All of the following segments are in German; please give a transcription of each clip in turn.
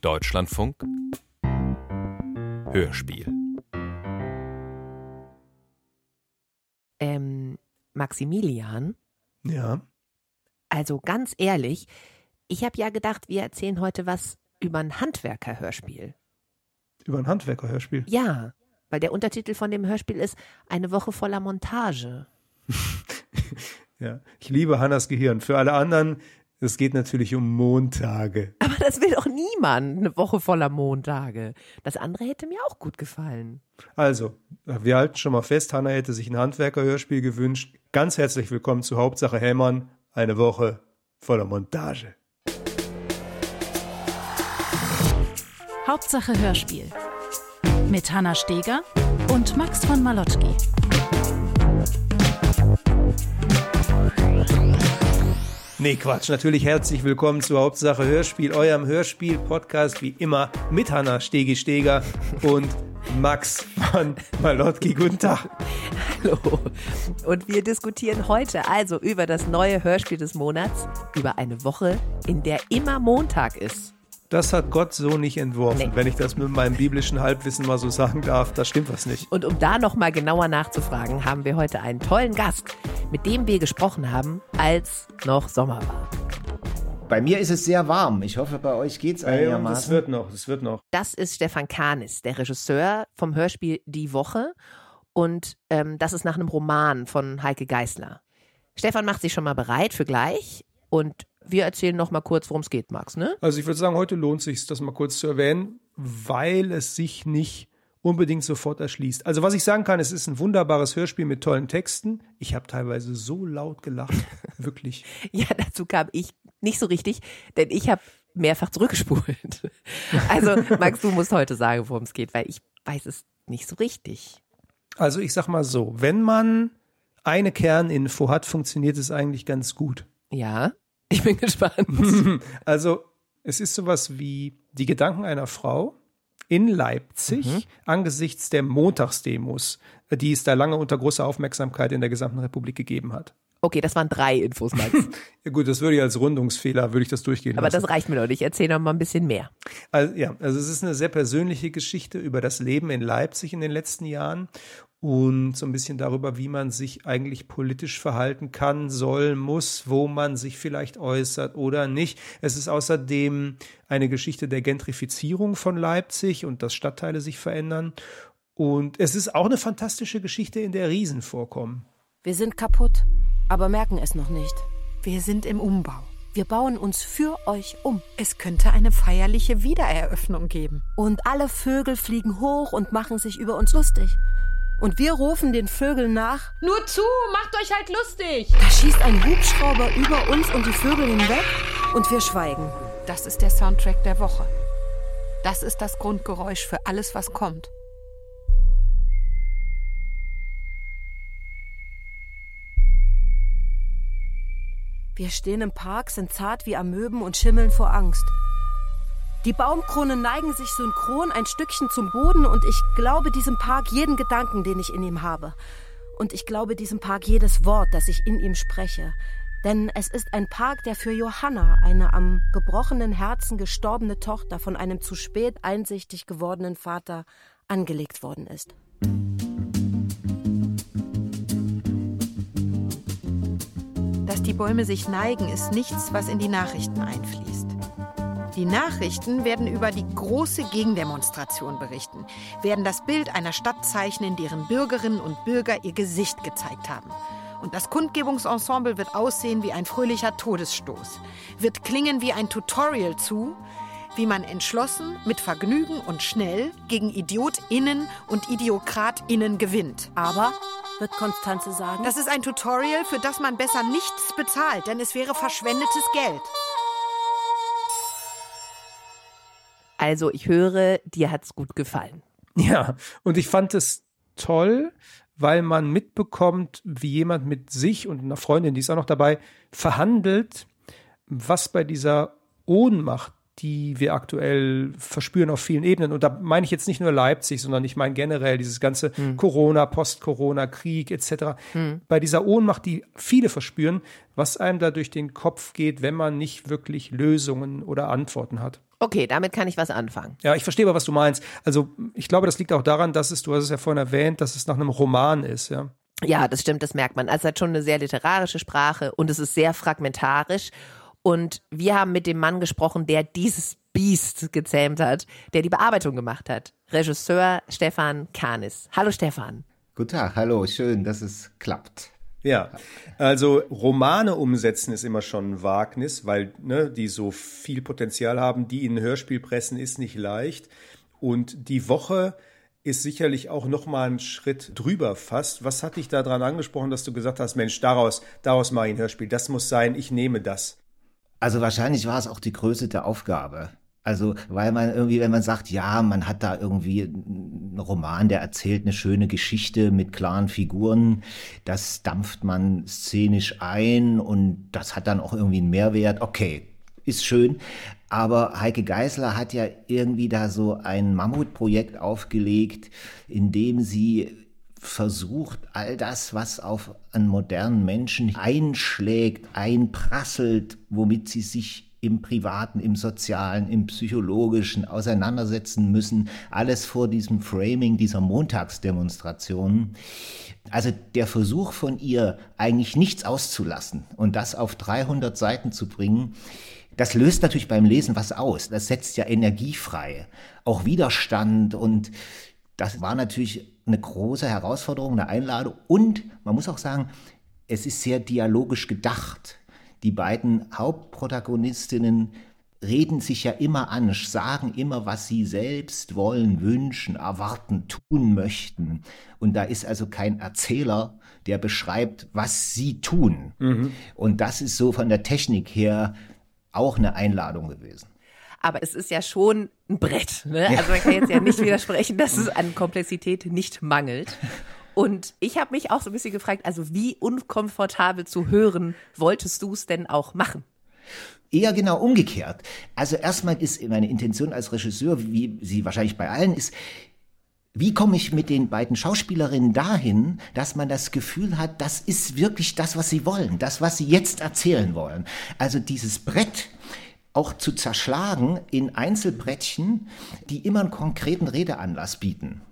Deutschlandfunk Hörspiel Ähm, Maximilian, Ja. also ganz ehrlich, ich habe ja gedacht, wir erzählen heute was über ein Handwerkerhörspiel. Über ein Handwerkerhörspiel. Ja, weil der Untertitel von dem Hörspiel ist Eine Woche voller Montage. Ja. Ich liebe Hannas Gehirn. Für alle anderen, es geht natürlich um Montage. Aber das will doch niemand, eine Woche voller Montage. Das andere hätte mir auch gut gefallen. Also, wir halten schon mal fest, Hanna hätte sich ein Handwerkerhörspiel gewünscht. Ganz herzlich willkommen zu Hauptsache Hämmern. Eine Woche voller Montage. Hauptsache Hörspiel. Mit Hanna Steger und Max von Malotki. Nee, Quatsch. Natürlich herzlich willkommen zu Hauptsache Hörspiel, eurem Hörspiel-Podcast wie immer mit Hanna Stegi Steger und Max von Malotki. Guten Tag. Hallo. Und wir diskutieren heute also über das neue Hörspiel des Monats, über eine Woche, in der immer Montag ist. Das hat Gott so nicht entworfen. Nee. Wenn ich das mit meinem biblischen Halbwissen mal so sagen darf, da stimmt was nicht. Und um da nochmal genauer nachzufragen, haben wir heute einen tollen Gast, mit dem wir gesprochen haben, als noch Sommer war. Bei mir ist es sehr warm. Ich hoffe, bei euch geht's und das einigermaßen. wird noch, das wird noch. Das ist Stefan Kahnis, der Regisseur vom Hörspiel Die Woche. Und ähm, das ist nach einem Roman von Heike Geißler. Stefan macht sich schon mal bereit für gleich. Und wir erzählen noch mal kurz, worum es geht, Max, ne? Also ich würde sagen, heute lohnt sich, das mal kurz zu erwähnen, weil es sich nicht unbedingt sofort erschließt. Also was ich sagen kann, es ist ein wunderbares Hörspiel mit tollen Texten. Ich habe teilweise so laut gelacht, wirklich. Ja, dazu kam ich nicht so richtig, denn ich habe mehrfach zurückgespult. Also, Max, du musst heute sagen, worum es geht, weil ich weiß es nicht so richtig. Also ich sag mal so, wenn man eine Kerninfo hat, funktioniert es eigentlich ganz gut. Ja, ich bin gespannt. Also es ist sowas wie die Gedanken einer Frau in Leipzig angesichts der Montagsdemos, die es da lange unter großer Aufmerksamkeit in der gesamten Republik gegeben hat. Okay, das waren drei Infos, Max. Ja gut, das würde ich als Rundungsfehler, würde ich das durchgehen Aber lassen. das reicht mir noch nicht. Erzähl noch mal ein bisschen mehr. Also, ja, also es ist eine sehr persönliche Geschichte über das Leben in Leipzig in den letzten Jahren und so ein bisschen darüber, wie man sich eigentlich politisch verhalten kann, soll, muss, wo man sich vielleicht äußert oder nicht. Es ist außerdem eine Geschichte der Gentrifizierung von Leipzig und dass Stadtteile sich verändern. Und es ist auch eine fantastische Geschichte, in der Riesen vorkommen. Wir sind kaputt, aber merken es noch nicht. Wir sind im Umbau. Wir bauen uns für euch um. Es könnte eine feierliche Wiedereröffnung geben. Und alle Vögel fliegen hoch und machen sich über uns lustig. Und wir rufen den Vögeln nach. Nur zu, macht euch halt lustig. Da schießt ein Hubschrauber über uns und die Vögel hinweg. Und wir schweigen. Das ist der Soundtrack der Woche. Das ist das Grundgeräusch für alles, was kommt. Wir stehen im Park, sind zart wie Amöben und schimmeln vor Angst. Die Baumkronen neigen sich synchron ein Stückchen zum Boden und ich glaube diesem Park jeden Gedanken, den ich in ihm habe. Und ich glaube diesem Park jedes Wort, das ich in ihm spreche. Denn es ist ein Park, der für Johanna, eine am gebrochenen Herzen gestorbene Tochter von einem zu spät einsichtig gewordenen Vater, angelegt worden ist. Dass die Bäume sich neigen, ist nichts, was in die Nachrichten einfließt. Die Nachrichten werden über die große Gegendemonstration berichten, werden das Bild einer Stadt zeichnen, deren Bürgerinnen und Bürger ihr Gesicht gezeigt haben. Und das Kundgebungsensemble wird aussehen wie ein fröhlicher Todesstoß, wird klingen wie ein Tutorial zu, wie man entschlossen, mit Vergnügen und schnell gegen IdiotInnen und IdiokratInnen gewinnt. Aber, wird Konstanze sagen, Das ist ein Tutorial, für das man besser nichts bezahlt, denn es wäre verschwendetes Geld. Also, ich höre, dir hat's gut gefallen. Ja, und ich fand es toll, weil man mitbekommt, wie jemand mit sich und einer Freundin, die ist auch noch dabei, verhandelt, was bei dieser Ohnmacht, die wir aktuell verspüren auf vielen Ebenen. Und da meine ich jetzt nicht nur Leipzig, sondern ich meine generell dieses ganze hm. Corona, Post-Corona, Krieg etc. Hm. Bei dieser Ohnmacht, die viele verspüren, was einem da durch den Kopf geht, wenn man nicht wirklich Lösungen oder Antworten hat. Okay, damit kann ich was anfangen. Ja, ich verstehe aber, was du meinst. Also ich glaube, das liegt auch daran, dass es, du hast es ja vorhin erwähnt, dass es nach einem Roman ist, ja. Ja, das stimmt, das merkt man. Also es hat schon eine sehr literarische Sprache und es ist sehr fragmentarisch. Und wir haben mit dem Mann gesprochen, der dieses Biest gezähmt hat, der die Bearbeitung gemacht hat. Regisseur Stefan Kahnis. Hallo Stefan. Guten Tag, hallo, schön, dass es klappt. Ja, also Romane umsetzen ist immer schon ein Wagnis, weil ne, die so viel Potenzial haben, die in ein Hörspiel pressen, ist nicht leicht. Und die Woche ist sicherlich auch noch mal ein Schritt drüber fast. Was hat dich daran angesprochen, dass du gesagt hast, Mensch, daraus, daraus mache ich ein Hörspiel, das muss sein, ich nehme das? Also wahrscheinlich war es auch die Größe der Aufgabe. Also, weil man irgendwie, wenn man sagt, ja, man hat da irgendwie einen Roman, der erzählt eine schöne Geschichte mit klaren Figuren, das dampft man szenisch ein und das hat dann auch irgendwie einen Mehrwert. Okay, ist schön. Aber Heike Geisler hat ja irgendwie da so ein Mammutprojekt aufgelegt, in dem sie versucht, all das, was auf einen modernen Menschen einschlägt, einprasselt, womit sie sich im Privaten, im Sozialen, im Psychologischen auseinandersetzen müssen. Alles vor diesem Framing dieser Montagsdemonstrationen. Also der Versuch von ihr, eigentlich nichts auszulassen und das auf 300 Seiten zu bringen, das löst natürlich beim Lesen was aus. Das setzt ja Energie frei, auch Widerstand und das war natürlich eine große Herausforderung, eine Einladung und man muss auch sagen, es ist sehr dialogisch gedacht. Die beiden Hauptprotagonistinnen reden sich ja immer an, sagen immer, was sie selbst wollen, wünschen, erwarten, tun möchten. Und da ist also kein Erzähler, der beschreibt, was sie tun. Mhm. Und das ist so von der Technik her auch eine Einladung gewesen aber es ist ja schon ein Brett. Ne? Also man kann jetzt ja nicht widersprechen, dass es an Komplexität nicht mangelt. Und ich habe mich auch so ein bisschen gefragt, also wie unkomfortabel zu hören wolltest du es denn auch machen? Eher genau umgekehrt. Also erstmal ist meine Intention als Regisseur, wie sie wahrscheinlich bei allen ist, wie komme ich mit den beiden Schauspielerinnen dahin, dass man das Gefühl hat, das ist wirklich das, was sie wollen, das, was sie jetzt erzählen wollen. Also dieses Brett, auch zu zerschlagen in Einzelbrettchen, die immer einen konkreten Redeanlass bieten.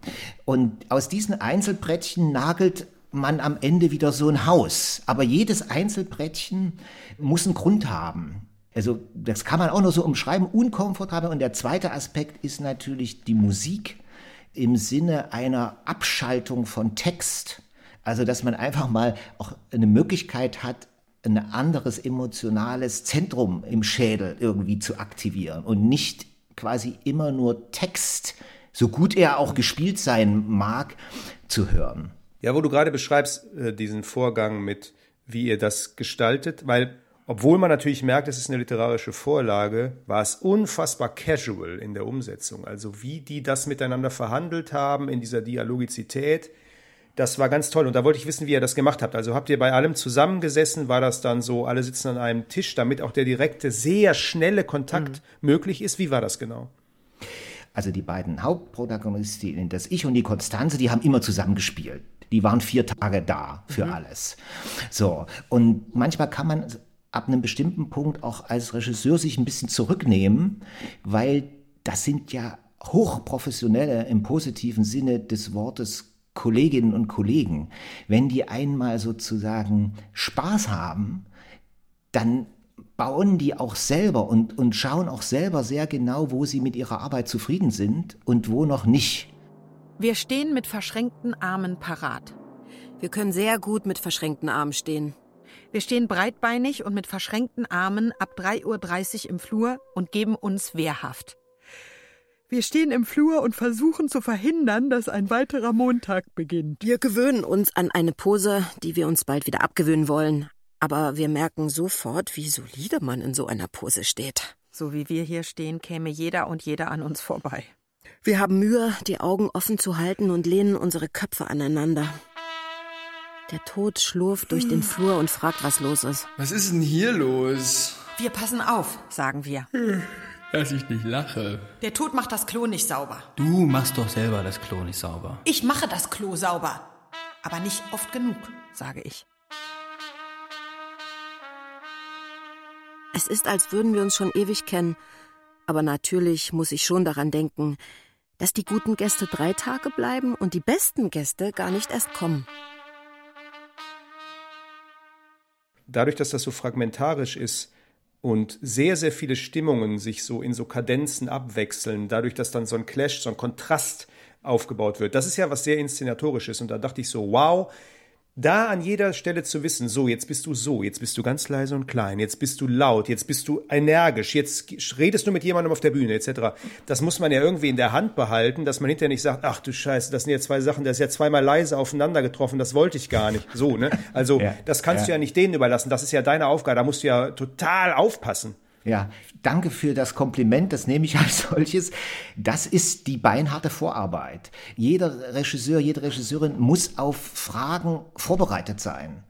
Und aus diesen Einzelbrettchen nagelt man am Ende wieder so ein Haus. Aber jedes Einzelbrettchen muss einen Grund haben. Also das kann man auch nur so umschreiben, unkomfortabel. Und der zweite Aspekt ist natürlich die Musik im Sinne einer Abschaltung von Text. Also dass man einfach mal auch eine Möglichkeit hat, ein anderes emotionales Zentrum im Schädel irgendwie zu aktivieren und nicht quasi immer nur Text, so gut er auch gespielt sein mag, zu hören. Ja, wo du gerade beschreibst, äh, diesen Vorgang mit, wie ihr das gestaltet, weil obwohl man natürlich merkt, es ist eine literarische Vorlage, war es unfassbar casual in der Umsetzung. Also wie die das miteinander verhandelt haben in dieser Dialogizität, das war ganz toll und da wollte ich wissen, wie ihr das gemacht habt. Also habt ihr bei allem zusammengesessen? War das dann so, alle sitzen an einem Tisch, damit auch der direkte, sehr schnelle Kontakt mhm. möglich ist? Wie war das genau? Also die beiden Hauptprotagonistinnen, das Ich und die Konstanze, die haben immer zusammengespielt. Die waren vier Tage da für mhm. alles. So. Und manchmal kann man ab einem bestimmten Punkt auch als Regisseur sich ein bisschen zurücknehmen, weil das sind ja hochprofessionelle im positiven Sinne des Wortes Kolleginnen und Kollegen, wenn die einmal sozusagen Spaß haben, dann bauen die auch selber und, und schauen auch selber sehr genau, wo sie mit ihrer Arbeit zufrieden sind und wo noch nicht. Wir stehen mit verschränkten Armen parat. Wir können sehr gut mit verschränkten Armen stehen. Wir stehen breitbeinig und mit verschränkten Armen ab 3.30 Uhr im Flur und geben uns wehrhaft. Wir stehen im Flur und versuchen zu verhindern, dass ein weiterer Montag beginnt. Wir gewöhnen uns an eine Pose, die wir uns bald wieder abgewöhnen wollen. Aber wir merken sofort, wie solide man in so einer Pose steht. So wie wir hier stehen, käme jeder und jeder an uns vorbei. Wir haben Mühe, die Augen offen zu halten und lehnen unsere Köpfe aneinander. Der Tod schlurft durch den Flur und fragt, was los ist. Was ist denn hier los? Wir passen auf, sagen wir. Dass ich nicht lache. Der Tod macht das Klo nicht sauber. Du machst doch selber das Klo nicht sauber. Ich mache das Klo sauber. Aber nicht oft genug, sage ich. Es ist, als würden wir uns schon ewig kennen. Aber natürlich muss ich schon daran denken, dass die guten Gäste drei Tage bleiben und die besten Gäste gar nicht erst kommen. Dadurch, dass das so fragmentarisch ist und sehr, sehr viele Stimmungen sich so in so Kadenzen abwechseln, dadurch, dass dann so ein Clash, so ein Kontrast aufgebaut wird. Das ist ja was sehr inszenatorisches. Und da dachte ich so, wow, da an jeder Stelle zu wissen, so, jetzt bist du so, jetzt bist du ganz leise und klein, jetzt bist du laut, jetzt bist du energisch, jetzt redest du mit jemandem auf der Bühne, etc. Das muss man ja irgendwie in der Hand behalten, dass man hinterher nicht sagt, ach du Scheiße, das sind ja zwei Sachen, das ist ja zweimal leise aufeinander getroffen, das wollte ich gar nicht. So, ne? Also, ja, das kannst ja. du ja nicht denen überlassen, das ist ja deine Aufgabe, da musst du ja total aufpassen. Ja, danke für das Kompliment, das nehme ich als solches. Das ist die beinharte Vorarbeit. Jeder Regisseur, jede Regisseurin muss auf Fragen vorbereitet sein.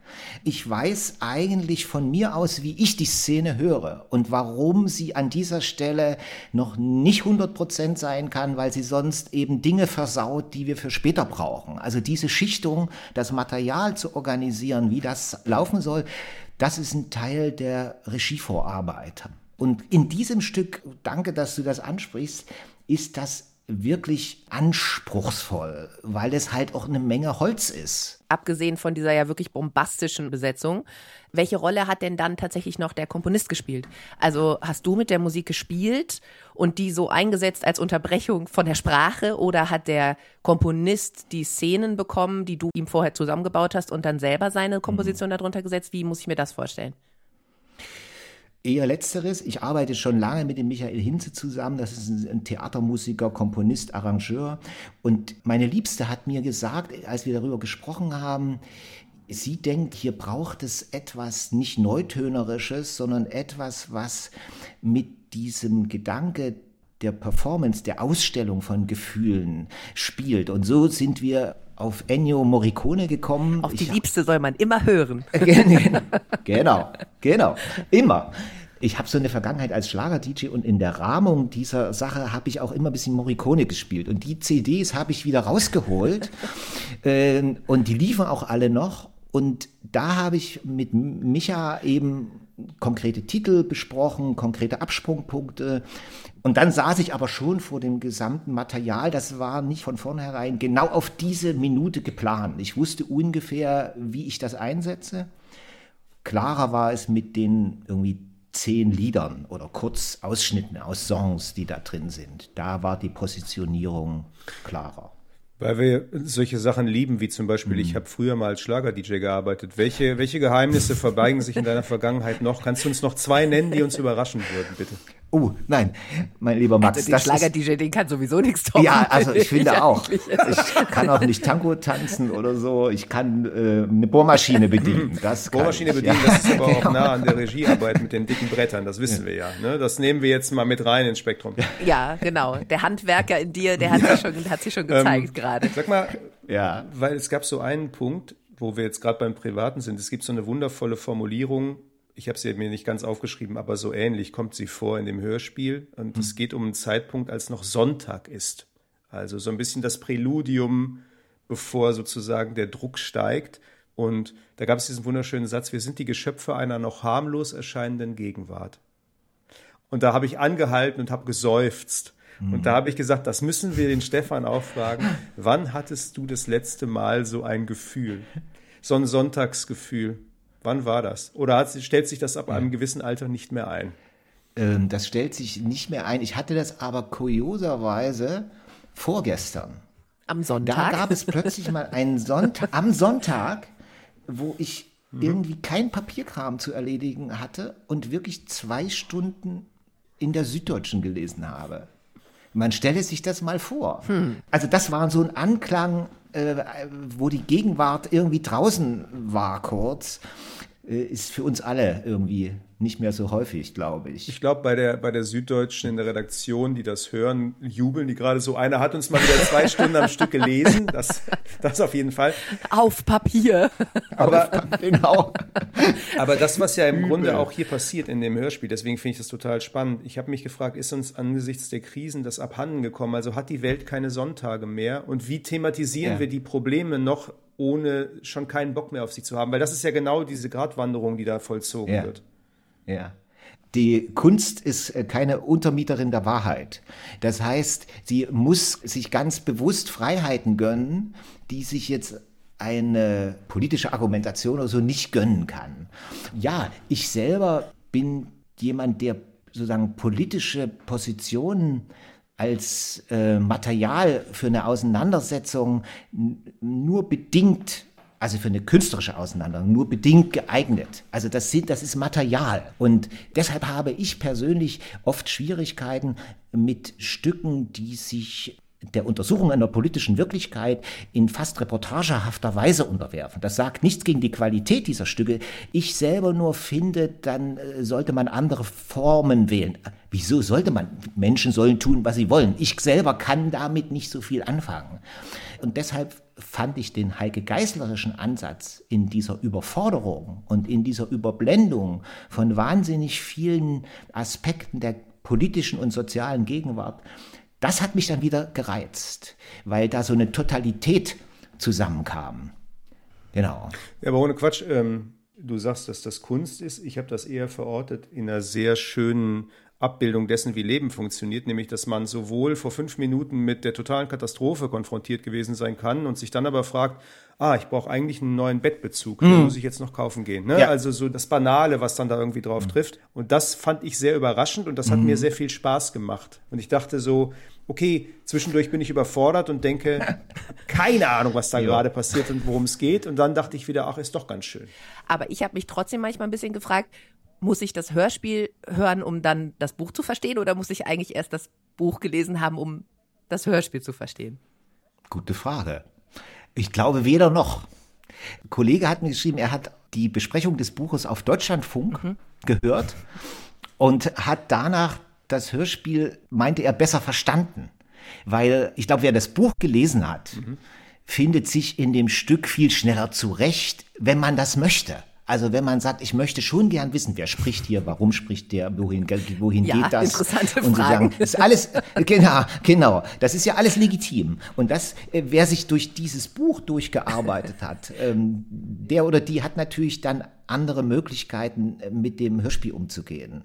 Ich weiß eigentlich von mir aus, wie ich die Szene höre und warum sie an dieser Stelle noch nicht 100 Prozent sein kann, weil sie sonst eben Dinge versaut, die wir für später brauchen. Also diese Schichtung, das Material zu organisieren, wie das laufen soll, das ist ein Teil der Regievorarbeit. Und in diesem Stück, danke, dass du das ansprichst, ist das wirklich anspruchsvoll, weil es halt auch eine Menge Holz ist. Abgesehen von dieser ja wirklich bombastischen Besetzung, welche Rolle hat denn dann tatsächlich noch der Komponist gespielt? Also hast du mit der Musik gespielt und die so eingesetzt als Unterbrechung von der Sprache oder hat der Komponist die Szenen bekommen, die du ihm vorher zusammengebaut hast und dann selber seine Komposition mhm. darunter gesetzt? Wie muss ich mir das vorstellen? Eher letzteres. Ich arbeite schon lange mit dem Michael Hinze zusammen. Das ist ein Theatermusiker, Komponist, Arrangeur. Und meine Liebste hat mir gesagt, als wir darüber gesprochen haben, sie denkt, hier braucht es etwas nicht Neutönerisches, sondern etwas, was mit diesem Gedanke der Performance, der Ausstellung von Gefühlen spielt. Und so sind wir auf Ennio Morricone gekommen. Auf die ich Liebste soll man immer hören. genau, genau, immer. Ich habe so eine Vergangenheit als Schlager-DJ und in der Rahmung dieser Sache habe ich auch immer ein bisschen Morricone gespielt. Und die CDs habe ich wieder rausgeholt äh, und die liefen auch alle noch. Und da habe ich mit Micha eben konkrete Titel besprochen, konkrete Absprungpunkte. Und dann saß ich aber schon vor dem gesamten Material. Das war nicht von vornherein genau auf diese Minute geplant. Ich wusste ungefähr, wie ich das einsetze. Klarer war es mit den irgendwie zehn Liedern oder Kurzausschnitten aus Songs, die da drin sind. Da war die Positionierung klarer. Weil wir solche Sachen lieben, wie zum Beispiel, ich mhm. habe früher mal als Schlager-DJ gearbeitet. Welche, welche Geheimnisse verbeigen sich in deiner Vergangenheit noch? Kannst du uns noch zwei nennen, die uns überraschen würden, bitte? Oh, nein, mein lieber Max. Also den Schlager-DJ, den kann sowieso nichts toppen. Ja, also ich finde auch. Ich kann auch nicht Tango tanzen oder so. Ich kann äh, eine Bohrmaschine bedienen. Das Bohrmaschine bedienen, ja. das ist aber auch nah an der Regiearbeit mit den dicken Brettern. Das wissen ja. wir ja. Ne? Das nehmen wir jetzt mal mit rein ins Spektrum. Ja, genau. Der Handwerker in dir, der hat sich schon, hat sich schon gezeigt ähm, gerade. Sag mal, ja. weil es gab so einen Punkt, wo wir jetzt gerade beim Privaten sind. Es gibt so eine wundervolle Formulierung ich habe sie mir nicht ganz aufgeschrieben, aber so ähnlich kommt sie vor in dem Hörspiel. Und es mhm. geht um einen Zeitpunkt, als noch Sonntag ist. Also so ein bisschen das Präludium, bevor sozusagen der Druck steigt. Und da gab es diesen wunderschönen Satz, wir sind die Geschöpfe einer noch harmlos erscheinenden Gegenwart. Und da habe ich angehalten und habe geseufzt. Mhm. Und da habe ich gesagt, das müssen wir den Stefan auch fragen. Wann hattest du das letzte Mal so ein Gefühl? So ein Sonntagsgefühl? Wann war das? Oder hat, stellt sich das ab einem gewissen Alter nicht mehr ein? Ähm, das stellt sich nicht mehr ein. Ich hatte das aber kurioserweise vorgestern. Am Sonntag? Da gab es plötzlich mal einen Sonntag, am Sonntag, wo ich mhm. irgendwie kein Papierkram zu erledigen hatte und wirklich zwei Stunden in der Süddeutschen gelesen habe. Man stelle sich das mal vor. Hm. Also das war so ein Anklang, äh, wo die Gegenwart irgendwie draußen war kurz. Äh, ist für uns alle irgendwie nicht mehr so häufig, glaube ich. Ich glaube, bei der, bei der Süddeutschen in der Redaktion, die das hören, jubeln die gerade so. Einer hat uns mal wieder zwei Stunden am Stück gelesen. Das, das auf jeden Fall. Auf Papier. Aber, genau. aber das, was ja im Übel. Grunde auch hier passiert in dem Hörspiel, deswegen finde ich das total spannend. Ich habe mich gefragt, ist uns angesichts der Krisen das abhanden gekommen? Also hat die Welt keine Sonntage mehr? Und wie thematisieren ja. wir die Probleme noch ohne schon keinen Bock mehr auf sie zu haben. Weil das ist ja genau diese Gratwanderung, die da vollzogen ja. wird. Ja. Die Kunst ist äh, keine Untermieterin der Wahrheit. Das heißt, sie muss sich ganz bewusst Freiheiten gönnen, die sich jetzt eine politische Argumentation oder so nicht gönnen kann. Ja, ich selber bin jemand, der sozusagen politische Positionen als äh, Material für eine Auseinandersetzung nur bedingt also für eine künstlerische Auseinandersetzung nur bedingt geeignet. Also das sind, das ist Material. Und deshalb habe ich persönlich oft Schwierigkeiten mit Stücken, die sich der Untersuchung einer politischen Wirklichkeit in fast reportagehafter Weise unterwerfen. Das sagt nichts gegen die Qualität dieser Stücke. Ich selber nur finde, dann äh, sollte man andere Formen wählen. Wieso sollte man? Menschen sollen tun, was sie wollen. Ich selber kann damit nicht so viel anfangen. Und deshalb fand ich den Heike Geislerischen Ansatz in dieser Überforderung und in dieser Überblendung von wahnsinnig vielen Aspekten der politischen und sozialen Gegenwart das hat mich dann wieder gereizt, weil da so eine Totalität zusammenkam. Genau. Ja, aber ohne Quatsch, ähm, du sagst, dass das Kunst ist. Ich habe das eher verortet in einer sehr schönen Abbildung dessen, wie Leben funktioniert, nämlich dass man sowohl vor fünf Minuten mit der totalen Katastrophe konfrontiert gewesen sein kann und sich dann aber fragt, ah, ich brauche eigentlich einen neuen Bettbezug, den mhm. muss ich jetzt noch kaufen gehen. Ne? Ja. Also so das Banale, was dann da irgendwie drauf mhm. trifft. Und das fand ich sehr überraschend und das hat mhm. mir sehr viel Spaß gemacht. Und ich dachte so, okay, zwischendurch bin ich überfordert und denke, keine Ahnung, was da gerade passiert und worum es geht. Und dann dachte ich wieder, ach, ist doch ganz schön. Aber ich habe mich trotzdem manchmal ein bisschen gefragt, muss ich das Hörspiel hören, um dann das Buch zu verstehen, oder muss ich eigentlich erst das Buch gelesen haben, um das Hörspiel zu verstehen? Gute Frage. Ich glaube weder noch. Ein Kollege hat mir geschrieben, er hat die Besprechung des Buches auf Deutschlandfunk mhm. gehört und hat danach das Hörspiel, meinte er, besser verstanden. Weil ich glaube, wer das Buch gelesen hat, mhm. findet sich in dem Stück viel schneller zurecht, wenn man das möchte. Also wenn man sagt, ich möchte schon gern wissen, wer spricht hier, warum spricht der, wohin, wohin ja, geht das? Interessante und Fragen. Sagen, ist alles, genau, genau, das ist ja alles legitim. Und das, äh, wer sich durch dieses Buch durchgearbeitet hat, ähm, der oder die hat natürlich dann andere Möglichkeiten, äh, mit dem Hörspiel umzugehen.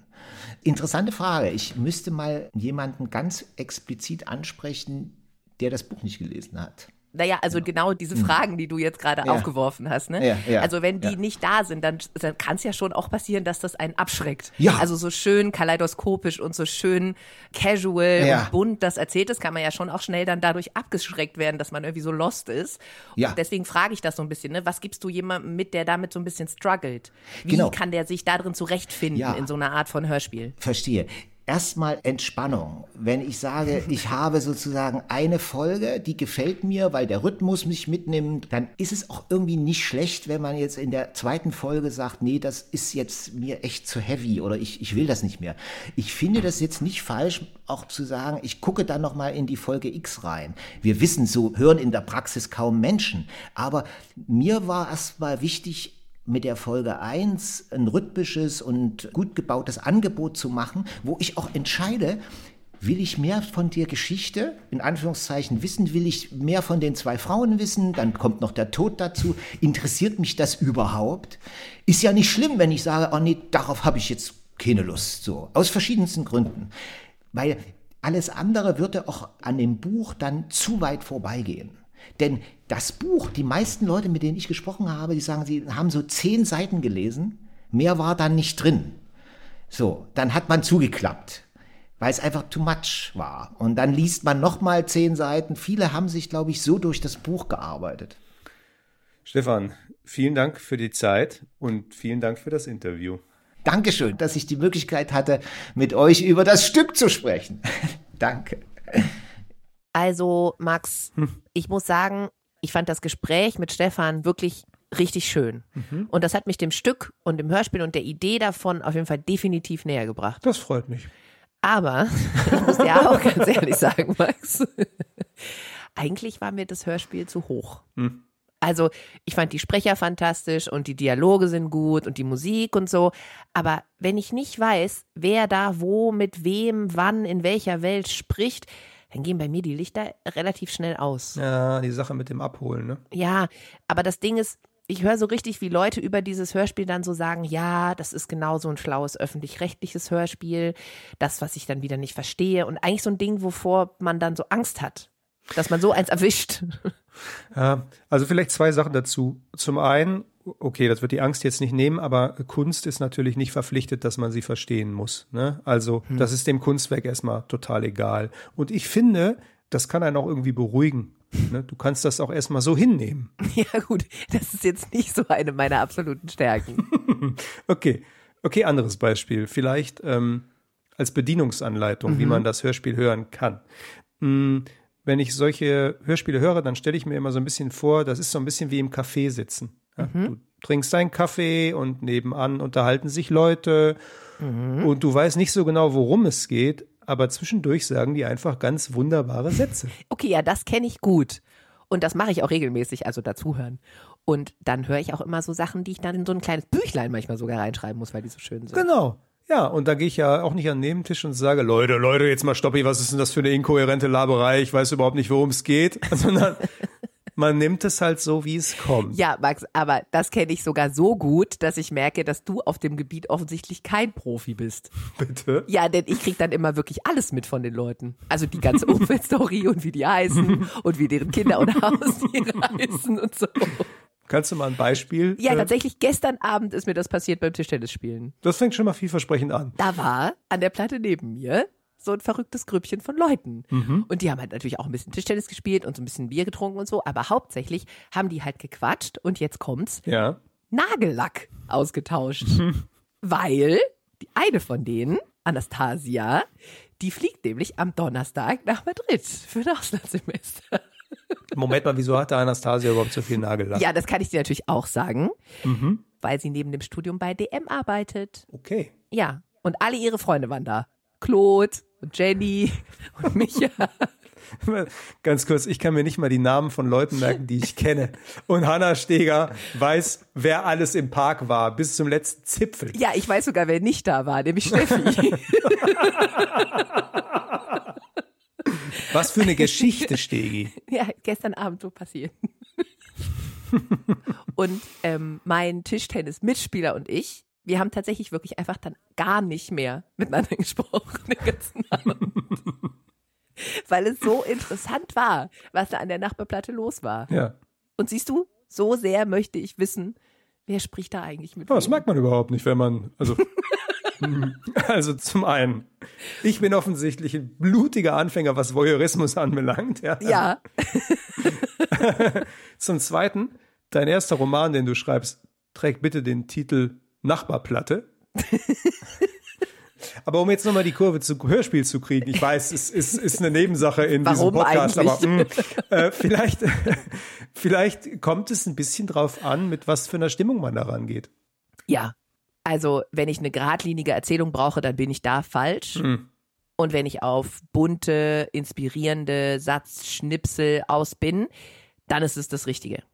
Interessante Frage. Ich müsste mal jemanden ganz explizit ansprechen, der das Buch nicht gelesen hat. Naja, also ja. genau diese hm. Fragen, die du jetzt gerade ja. aufgeworfen hast. Ne? Ja, also wenn die nicht da sind, dann, dann kann es ja schon auch passieren, dass das einen abschreckt. Ja. Also so schön kaleidoskopisch und so schön casual und bunt das erzählt ist, kann man ja schon auch schnell dann dadurch abgeschreckt werden, dass man irgendwie so lost ist. Ja. Und deswegen frage ich das so ein bisschen. Ne? Was gibst du jemandem mit, der damit so ein bisschen struggelt? Wie genau. kann der sich darin zurechtfinden in so einer Art von Hörspiel? Verstehe erstmal Entspannung. Wenn ich sage, ich habe sozusagen eine Folge, die gefällt mir, weil der Rhythmus mich mitnimmt, dann ist es auch irgendwie nicht schlecht, wenn man jetzt in der zweiten Folge sagt, nee, das ist jetzt mir echt zu heavy oder ich, ich will das nicht mehr. Ich finde das jetzt nicht falsch, auch zu sagen, ich gucke dann nochmal in die Folge X rein. Wir wissen, so hören in der Praxis kaum Menschen. Aber mir war erstmal wichtig, mit der Folge 1 ein rhythmisches und gut gebautes Angebot zu machen, wo ich auch entscheide, Will ich mehr von der Geschichte, in Anführungszeichen, wissen? Will ich mehr von den zwei Frauen wissen? Dann kommt noch der Tod dazu. Interessiert mich das überhaupt? Ist ja nicht schlimm, wenn ich sage, oh nee, darauf habe ich jetzt keine Lust. So, aus verschiedensten Gründen. Weil alles andere würde auch an dem Buch dann zu weit vorbeigehen. Denn das Buch, die meisten Leute, mit denen ich gesprochen habe, die sagen, sie haben so zehn Seiten gelesen, mehr war dann nicht drin. So, dann hat man zugeklappt, weil es einfach too much war. Und dann liest man nochmal zehn Seiten. Viele haben sich, glaube ich, so durch das Buch gearbeitet. Stefan, vielen Dank für die Zeit und vielen Dank für das Interview. Dankeschön, dass ich die Möglichkeit hatte, mit euch über das Stück zu sprechen. Danke. Also, Max, hm. ich muss sagen, ich fand das Gespräch mit Stefan wirklich richtig schön. Und das hat mich dem Stück und dem Hörspiel und der Idee davon auf jeden Fall definitiv näher gebracht. Das freut mich. Aber, ich muss dir auch ganz ehrlich sagen, Max, eigentlich war mir das Hörspiel zu hoch. Also, ich fand die Sprecher fantastisch und die Dialoge sind gut und die Musik und so. Aber wenn ich nicht weiß, wer da wo, mit wem, wann, in welcher Welt spricht, dann gehen bei mir die Lichter relativ schnell aus. Ja, die Sache mit dem Abholen, ne? Ja, aber das Ding ist, ich höre so richtig, wie Leute über dieses Hörspiel dann so sagen, ja, das ist genau so ein schlaues öffentlich-rechtliches Hörspiel, das, was ich dann wieder nicht verstehe und eigentlich so ein Ding, wovor man dann so Angst hat, dass man so eins erwischt. Ja, also vielleicht zwei Sachen dazu. Zum einen, okay, das wird die Angst jetzt nicht nehmen, aber Kunst ist natürlich nicht verpflichtet, dass man sie verstehen muss. Ne? Also das ist dem Kunstwerk erstmal total egal. Und ich finde, das kann einen auch irgendwie beruhigen. Ne? Du kannst das auch erstmal so hinnehmen. Ja gut, das ist jetzt nicht so eine meiner absoluten Stärken. Okay, okay, anderes Beispiel. Vielleicht ähm, als Bedienungsanleitung, wie man das Hörspiel hören kann. Hm, wenn ich solche Hörspiele höre, dann stelle ich mir immer so ein bisschen vor, das ist so ein bisschen wie im Café sitzen. Ja? Du trinkst deinen Kaffee und nebenan unterhalten sich Leute und du weißt nicht so genau, worum es geht, aber zwischendurch sagen die einfach ganz wunderbare Sätze. Okay, ja, das kenne ich gut. Und das mache ich auch regelmäßig, also dazuhören. Und dann höre ich auch immer so Sachen, die ich dann in so ein kleines Büchlein manchmal sogar reinschreiben muss, weil die so schön sind. Genau. Ja, und da gehe ich ja auch nicht an den Nebentisch und sage, Leute, Leute, jetzt mal stoppi, was ist denn das für eine inkohärente Laberei? Ich weiß überhaupt nicht, worum es geht. Sondern man nimmt es halt so, wie es kommt. Ja, Max, aber das kenne ich sogar so gut, dass ich merke, dass du auf dem Gebiet offensichtlich kein Profi bist. Bitte. Ja, denn ich krieg dann immer wirklich alles mit von den Leuten. Also die ganze Umfeldstory und wie die heißen und wie deren Kinder und Haustiere heißen und so. Kannst du mal ein Beispiel? Ja, äh, tatsächlich, gestern Abend ist mir das passiert beim Tischtennisspielen. Das fängt schon mal vielversprechend an. Da war an der Platte neben mir so ein verrücktes Grüppchen von Leuten. Und die haben halt natürlich auch ein bisschen Tischtennis gespielt und so ein bisschen Bier getrunken und so, aber hauptsächlich haben die halt gequatscht und jetzt kommt's, Ja. Nagellack ausgetauscht. Weil die eine von denen, Anastasia, die fliegt nämlich am Donnerstag nach Madrid für ein Auslandssemester. Moment mal, wieso hat der Anastasia überhaupt so viel Nagellack? Ja, das kann ich dir natürlich auch sagen, weil sie neben dem Studium bei DM arbeitet. Okay. Ja, und alle ihre Freunde waren da. Claude und Jenny und Micha. Ganz kurz, ich kann mir nicht mal die Namen von Leuten merken, die ich kenne. Und Hanna Steger weiß, wer alles im Park war, bis zum letzten Zipfel. Ja, ich weiß sogar, wer nicht da war, nämlich Steffi. Was für eine Geschichte, Stegi. ja, gestern Abend so passiert. und ähm, mein Tischtennis-Mitspieler und ich, wir haben tatsächlich wirklich einfach dann gar nicht mehr miteinander gesprochen den ganzen Abend. Weil es so interessant war, was da an der Nachbarplatte los war. Ja. Und siehst du, so sehr möchte ich wissen, wer spricht da eigentlich mit Ja, Das wem? merkt man überhaupt nicht, wenn man, also, also zum einen, ich bin offensichtlich ein blutiger Anfänger, was Voyeurismus anbelangt. Ja. Ja, Zum zweiten, dein erster Roman, den du schreibst, trägt bitte den Titel Nachbarplatte. Aber um jetzt nochmal die Kurve zu Hörspiel zu kriegen, ich weiß, es ist, ist eine Nebensache in diesem Warum Podcast, aber eigentlich? mh, äh, vielleicht, vielleicht kommt es ein bisschen drauf an, mit was für einer Stimmung man da rangeht. ja. Also, wenn ich eine geradlinige Erzählung brauche, dann bin ich da falsch. Hm. Und wenn ich auf bunte, inspirierende Satzschnipsel aus bin, dann ist es das Richtige.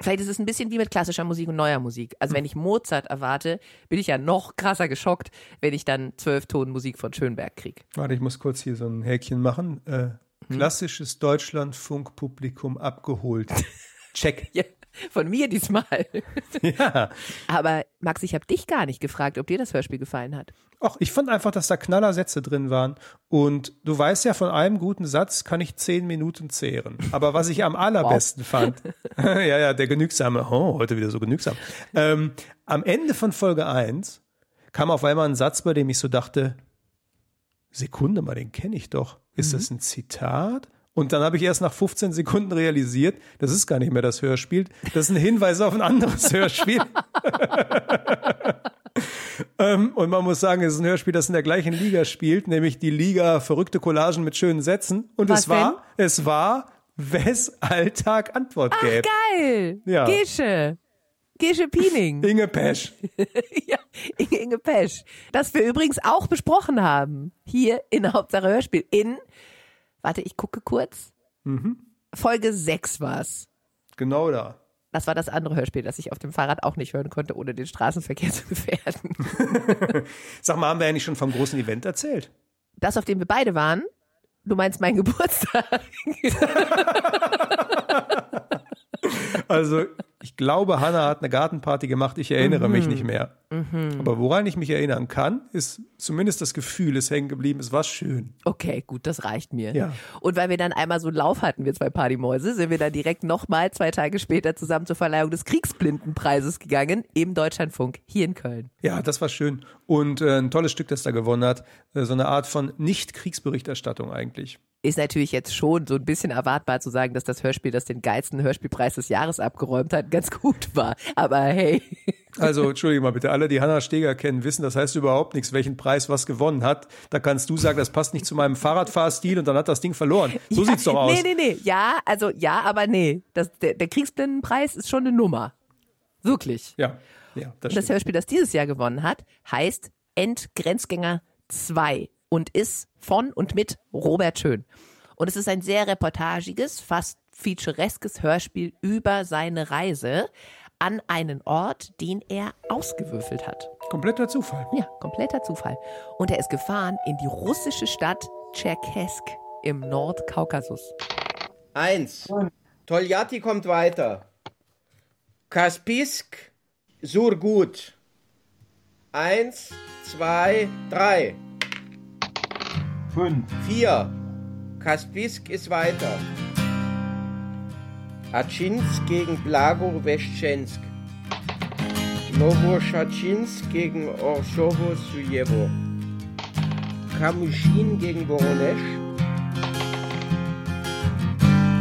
Vielleicht ist es ein bisschen wie mit klassischer Musik und neuer Musik. Also wenn ich Mozart erwarte, bin ich ja noch krasser geschockt, wenn ich dann zwölf Tonen Musik von Schönberg krieg. Warte, ich muss kurz hier so ein Häkchen machen. Äh, klassisches Deutschlandfunkpublikum abgeholt. Check. Ja, von mir diesmal. Ja. Aber Max, ich habe dich gar nicht gefragt, ob dir das Hörspiel gefallen hat. Ach, ich fand einfach, dass da Knallersätze drin waren. Und du weißt ja, von einem guten Satz kann ich zehn Minuten zehren. Aber was ich am allerbesten fand, ja, ja, der genügsame, oh, heute wieder so genügsam. Ähm, am Ende von Folge 1 kam auf einmal ein Satz, bei dem ich so dachte, Sekunde mal, den kenne ich doch. Ist das ein Zitat? Und dann habe ich erst nach 15 Sekunden realisiert, das ist gar nicht mehr das Hörspiel, das ist ein Hinweis auf ein anderes Hörspiel. Ähm, und man muss sagen, es ist ein Hörspiel, das in der gleichen Liga spielt, nämlich die Liga Verrückte Collagen mit schönen Sätzen. Und Was es war, es war Wes Alltag Antwort Ach, gäbe. geil. Ja. Gesche. Gesche Piening. Inge Pesch. ja, Inge, Inge Pesch. Das wir übrigens auch besprochen haben. Hier in Hauptsache Hörspiel. In, warte, ich gucke kurz. Folge 6 war's. Genau da. Das war das andere Hörspiel, das ich auf dem Fahrrad auch nicht hören konnte, ohne den Straßenverkehr zu gefährden. Sag mal, haben wir eigentlich schon vom großen Event erzählt? Das, auf dem wir beide waren, du meinst mein Geburtstag. Also, ich glaube, Hanna hat eine Gartenparty gemacht. Ich erinnere mich nicht mehr. Aber woran ich mich erinnern kann, ist zumindest das Gefühl ist hängen geblieben. Es war schön. Okay, gut, das reicht mir. Ja. Und weil wir dann einmal so einen Lauf hatten, wir zwei Partymäuse, sind wir dann direkt nochmal zwei Tage später zusammen zur Verleihung des Kriegsblindenpreises gegangen im Deutschlandfunk hier in Köln. Ja, das war schön. Und äh, ein tolles Stück, das da gewonnen hat. Äh, so eine Art von Nicht-Kriegsberichterstattung eigentlich. Ist natürlich jetzt schon so ein bisschen erwartbar zu sagen, dass das Hörspiel, das den geilsten Hörspielpreis des Jahres abgeräumt hat, ganz gut war. Aber hey, Also, entschuldige mal bitte, alle, die Hanna Steger kennen, wissen, das heißt überhaupt nichts, welchen Preis was gewonnen hat. Da kannst du sagen, das passt nicht zu meinem Fahrradfahrstil und dann hat das Ding verloren. So ja, sieht's doch aus. Nee, nee, nee. Ja, also ja, aber nee. Das, der, der Kriegsblindenpreis ist schon eine Nummer. Wirklich. Ja, ja, das Und das. Hörspiel, das dieses Jahr gewonnen hat, heißt Endgrenzgänger 2 und ist von und mit Robert Schön. Und es ist ein sehr reportagiges, fast featureskes Hörspiel über seine Reise an einen Ort, den er ausgewürfelt hat. Kompletter Zufall. Ja, kompletter Zufall. Und er ist gefahren in die russische Stadt Tscherkesk im Nordkaukasus. Eins. Toljatti kommt weiter. Kaspisk, Surgut. Eins, zwei, drei. Fünf. Vier. Kaspisk ist weiter. Achinsk gegen Blagor-Weschensk. Novoschatschinsk gegen Orschowo-Sujewo. Kamuschin gegen Voronesch.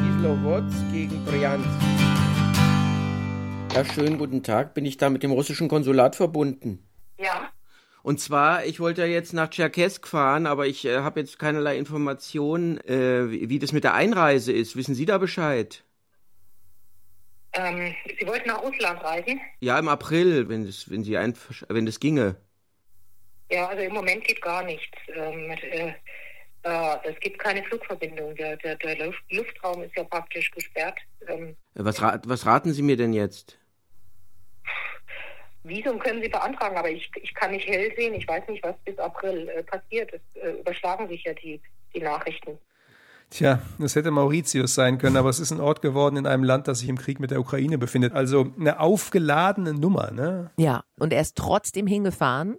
Kislovodsk gegen Bryansk. Ja, schönen guten Tag. Bin ich da mit dem russischen Konsulat verbunden? Und zwar, ich wollte ja jetzt nach Tscherkesk fahren, aber ich äh, habe jetzt keinerlei Informationen, äh, wie, wie das mit der Einreise ist. Wissen Sie da Bescheid? Ähm, Sie wollten nach Russland reisen? Ja, im April, wenn es, wenn Sie ein, wenn es ginge. Ja, also im Moment geht gar nichts. Ähm, äh, äh, es gibt keine Flugverbindung. Der, der, der Luft, Luftraum ist ja praktisch gesperrt. Ähm, Äh, Was, ra was raten Sie mir denn jetzt? Visum können Sie beantragen, aber ich, ich kann nicht hell sehen. Ich weiß nicht, was bis April äh, passiert. Es äh, überschlagen sich ja die, die Nachrichten. Tja, es hätte Mauritius sein können, aber es ist ein Ort geworden in einem Land, das sich im Krieg mit der Ukraine befindet. Also eine aufgeladene Nummer, ne? Ja, und er ist trotzdem hingefahren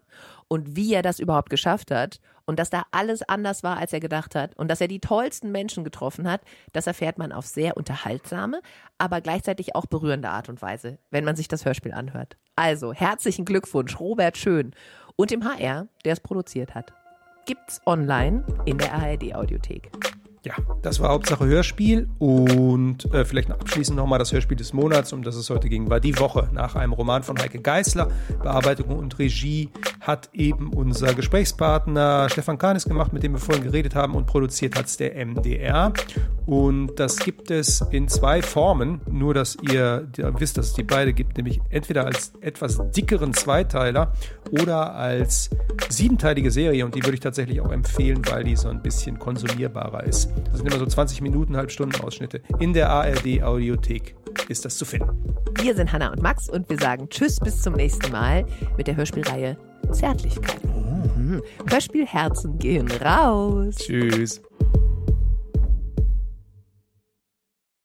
und wie er das überhaupt geschafft hat und dass da alles anders war, als er gedacht hat und dass er die tollsten Menschen getroffen hat, das erfährt man auf sehr unterhaltsame, aber gleichzeitig auch berührende Art und Weise, wenn man sich das Hörspiel anhört. Also, herzlichen Glückwunsch, Robert Schön und dem HR, der es produziert hat. Gibt's online in der ARD Audiothek. Ja, das war Hauptsache Hörspiel und äh, vielleicht noch abschließend nochmal das Hörspiel des Monats, um das es heute ging, war die Woche nach einem Roman von Heike Geißler. Bearbeitung und Regie hat eben unser Gesprächspartner Stefan Kahnis gemacht, mit dem wir vorhin geredet haben und produziert hat es der MDR. Und das gibt es in zwei Formen, nur dass ihr ja, wisst, dass es die beide gibt, nämlich entweder als etwas dickeren Zweiteiler oder als siebenteilige Serie und die würde ich tatsächlich auch empfehlen, weil die so ein bisschen konsumierbarer ist. Das sind immer so 20 Minuten, halb Stunden Ausschnitte. In der ARD Audiothek ist das zu finden. Wir sind Hanna und Max und wir sagen Tschüss bis zum nächsten Mal mit der Hörspielreihe Zärtlichkeit. Mhm. Hörspielherzen gehen raus. Tschüss.